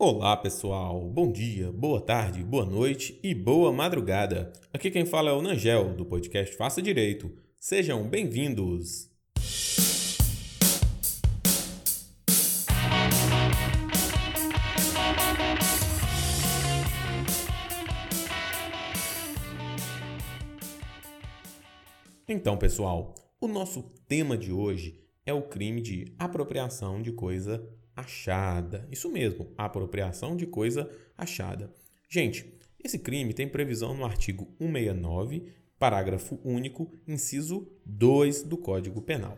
Olá pessoal, bom dia, boa tarde, boa noite e boa madrugada. Aqui quem fala é o Nangel, do podcast Faça Direito. Sejam bem-vindos! Então, pessoal, o nosso tema de hoje é o crime de apropriação de coisa achada. Isso mesmo, apropriação de coisa achada. Gente, esse crime tem previsão no artigo 169, parágrafo único, inciso 2 do Código Penal.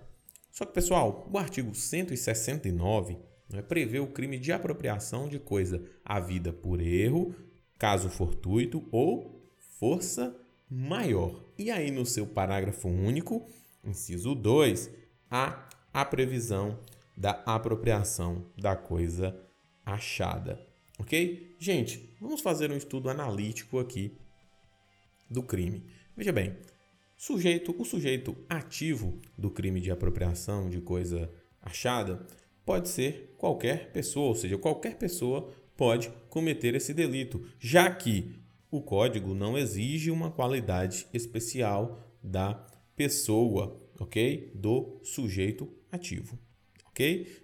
Só que, pessoal, o artigo 169 né, prevê o crime de apropriação de coisa havida por erro, caso fortuito ou força maior. E aí, no seu parágrafo único, inciso 2, há a previsão da apropriação da coisa achada. Ok? Gente, vamos fazer um estudo analítico aqui do crime. Veja bem, sujeito, o sujeito ativo do crime de apropriação de coisa achada pode ser qualquer pessoa, ou seja, qualquer pessoa pode cometer esse delito, já que o código não exige uma qualidade especial da pessoa, ok? Do sujeito ativo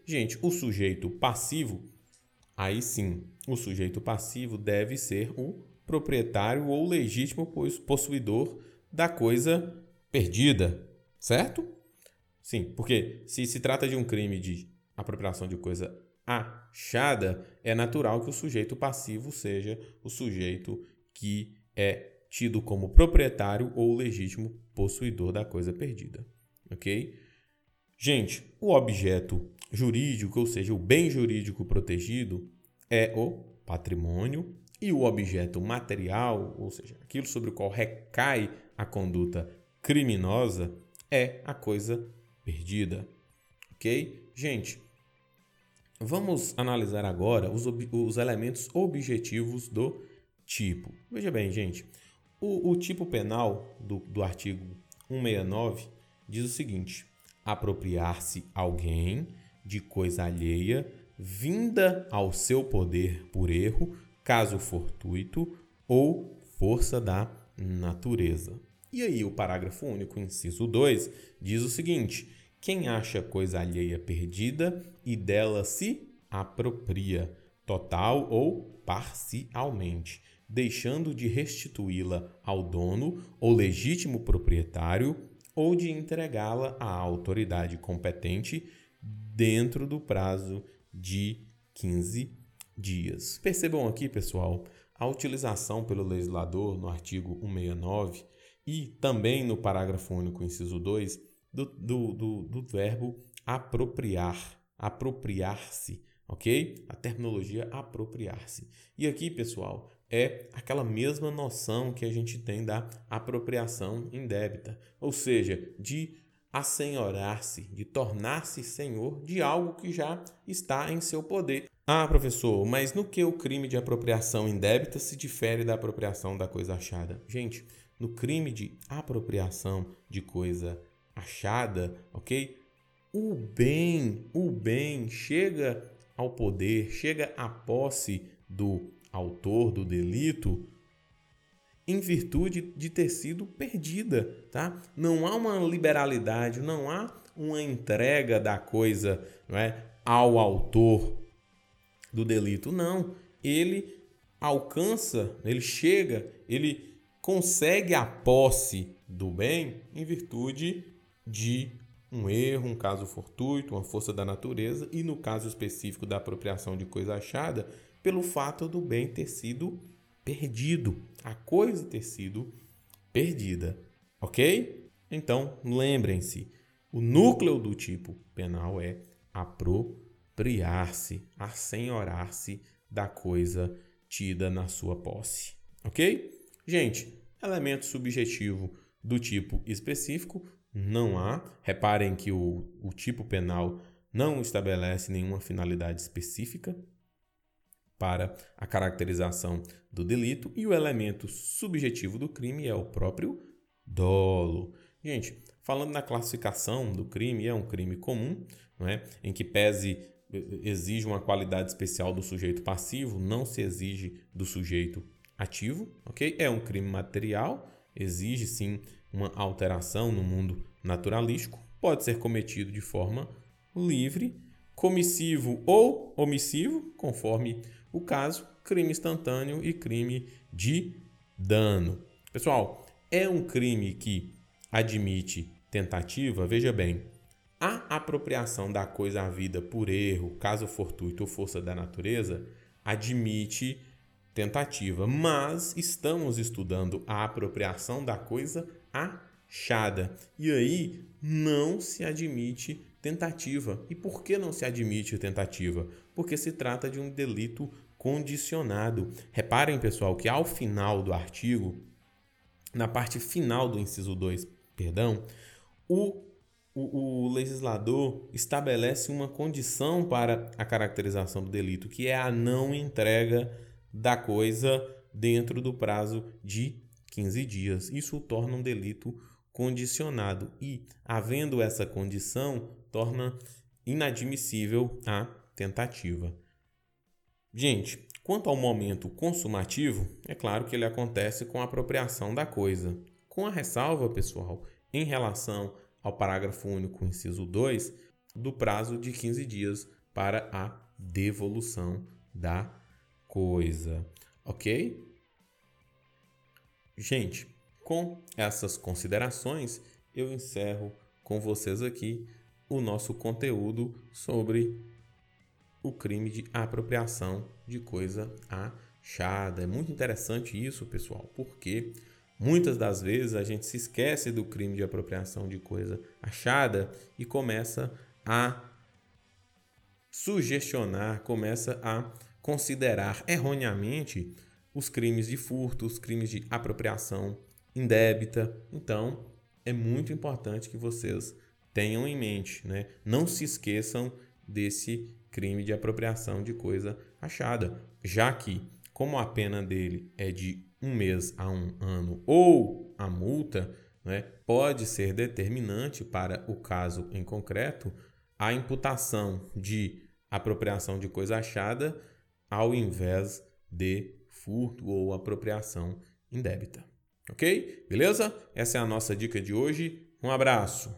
Gente, o sujeito passivo, aí sim, o sujeito passivo deve ser o proprietário ou legítimo possuidor da coisa perdida, certo? Sim, porque se se trata de um crime de apropriação de coisa achada, é natural que o sujeito passivo seja o sujeito que é tido como proprietário ou legítimo possuidor da coisa perdida, ok? Gente, o objeto jurídico, ou seja, o bem jurídico protegido, é o patrimônio e o objeto material, ou seja, aquilo sobre o qual recai a conduta criminosa, é a coisa perdida. Ok? Gente, vamos analisar agora os, os elementos objetivos do tipo. Veja bem, gente, o, o tipo penal do, do artigo 169 diz o seguinte apropriar-se alguém de coisa alheia, vinda ao seu poder por erro, caso fortuito ou força da natureza. E aí, o parágrafo único, inciso 2, diz o seguinte: quem acha coisa alheia perdida e dela se apropria, total ou parcialmente, deixando de restituí-la ao dono ou legítimo proprietário ou de entregá-la à autoridade competente dentro do prazo de 15 dias. Percebam aqui, pessoal, a utilização pelo legislador no artigo 169 e também no parágrafo único, inciso 2, do, do, do, do verbo apropriar, apropriar-se, ok? A terminologia apropriar-se. E aqui, pessoal, é aquela mesma noção que a gente tem da apropriação indébita, ou seja, de assenhorar-se, de tornar-se senhor de algo que já está em seu poder. Ah, professor, mas no que o crime de apropriação indébita se difere da apropriação da coisa achada? Gente, no crime de apropriação de coisa achada, ok? O bem, o bem chega ao poder, chega à posse do autor do delito em virtude de ter sido perdida, tá? Não há uma liberalidade, não há uma entrega da coisa, não é, ao autor do delito, não. Ele alcança, ele chega, ele consegue a posse do bem em virtude de um erro, um caso fortuito, uma força da natureza e no caso específico da apropriação de coisa achada, pelo fato do bem ter sido perdido, a coisa ter sido perdida, ok? Então, lembrem-se, o núcleo do tipo penal é apropriar-se, assenhorar-se da coisa tida na sua posse, ok? Gente, elemento subjetivo do tipo específico não há. Reparem que o, o tipo penal não estabelece nenhuma finalidade específica, para a caracterização do delito e o elemento subjetivo do crime é o próprio dolo. Gente, falando na classificação do crime, é um crime comum, não é? em que pese exige uma qualidade especial do sujeito passivo, não se exige do sujeito ativo, ok? É um crime material, exige sim uma alteração no mundo naturalístico, pode ser cometido de forma livre, comissivo ou omissivo, conforme o caso, crime instantâneo e crime de dano. Pessoal, é um crime que admite tentativa, veja bem, a apropriação da coisa à vida por erro, caso fortuito ou força da natureza, admite tentativa, mas estamos estudando a apropriação da coisa achada. E aí não se admite tentativa. E por que não se admite tentativa? Porque se trata de um delito condicionado. Reparem, pessoal, que ao final do artigo, na parte final do inciso 2, perdão, o o, o, legislador estabelece uma condição para a caracterização do delito, que é a não entrega da coisa dentro do prazo de 15 dias. Isso o torna um delito condicionado e, havendo essa condição, torna inadmissível a tentativa. Gente, quanto ao momento consumativo, é claro que ele acontece com a apropriação da coisa. Com a ressalva, pessoal, em relação ao parágrafo único, inciso 2, do prazo de 15 dias para a devolução da coisa. Ok? Gente, com essas considerações, eu encerro com vocês aqui o nosso conteúdo sobre o crime de apropriação de coisa achada. É muito interessante isso, pessoal, porque Muitas das vezes a gente se esquece do crime de apropriação de coisa achada e começa a sugestionar, começa a considerar erroneamente os crimes de furto, os crimes de apropriação indébita. Então, é muito importante que vocês tenham em mente, né? Não se esqueçam desse crime de apropriação de coisa achada, já que como a pena dele é de um mês a um ano ou a multa, né, pode ser determinante para o caso em concreto a imputação de apropriação de coisa achada ao invés de furto ou apropriação indébita. Ok? Beleza? Essa é a nossa dica de hoje. Um abraço.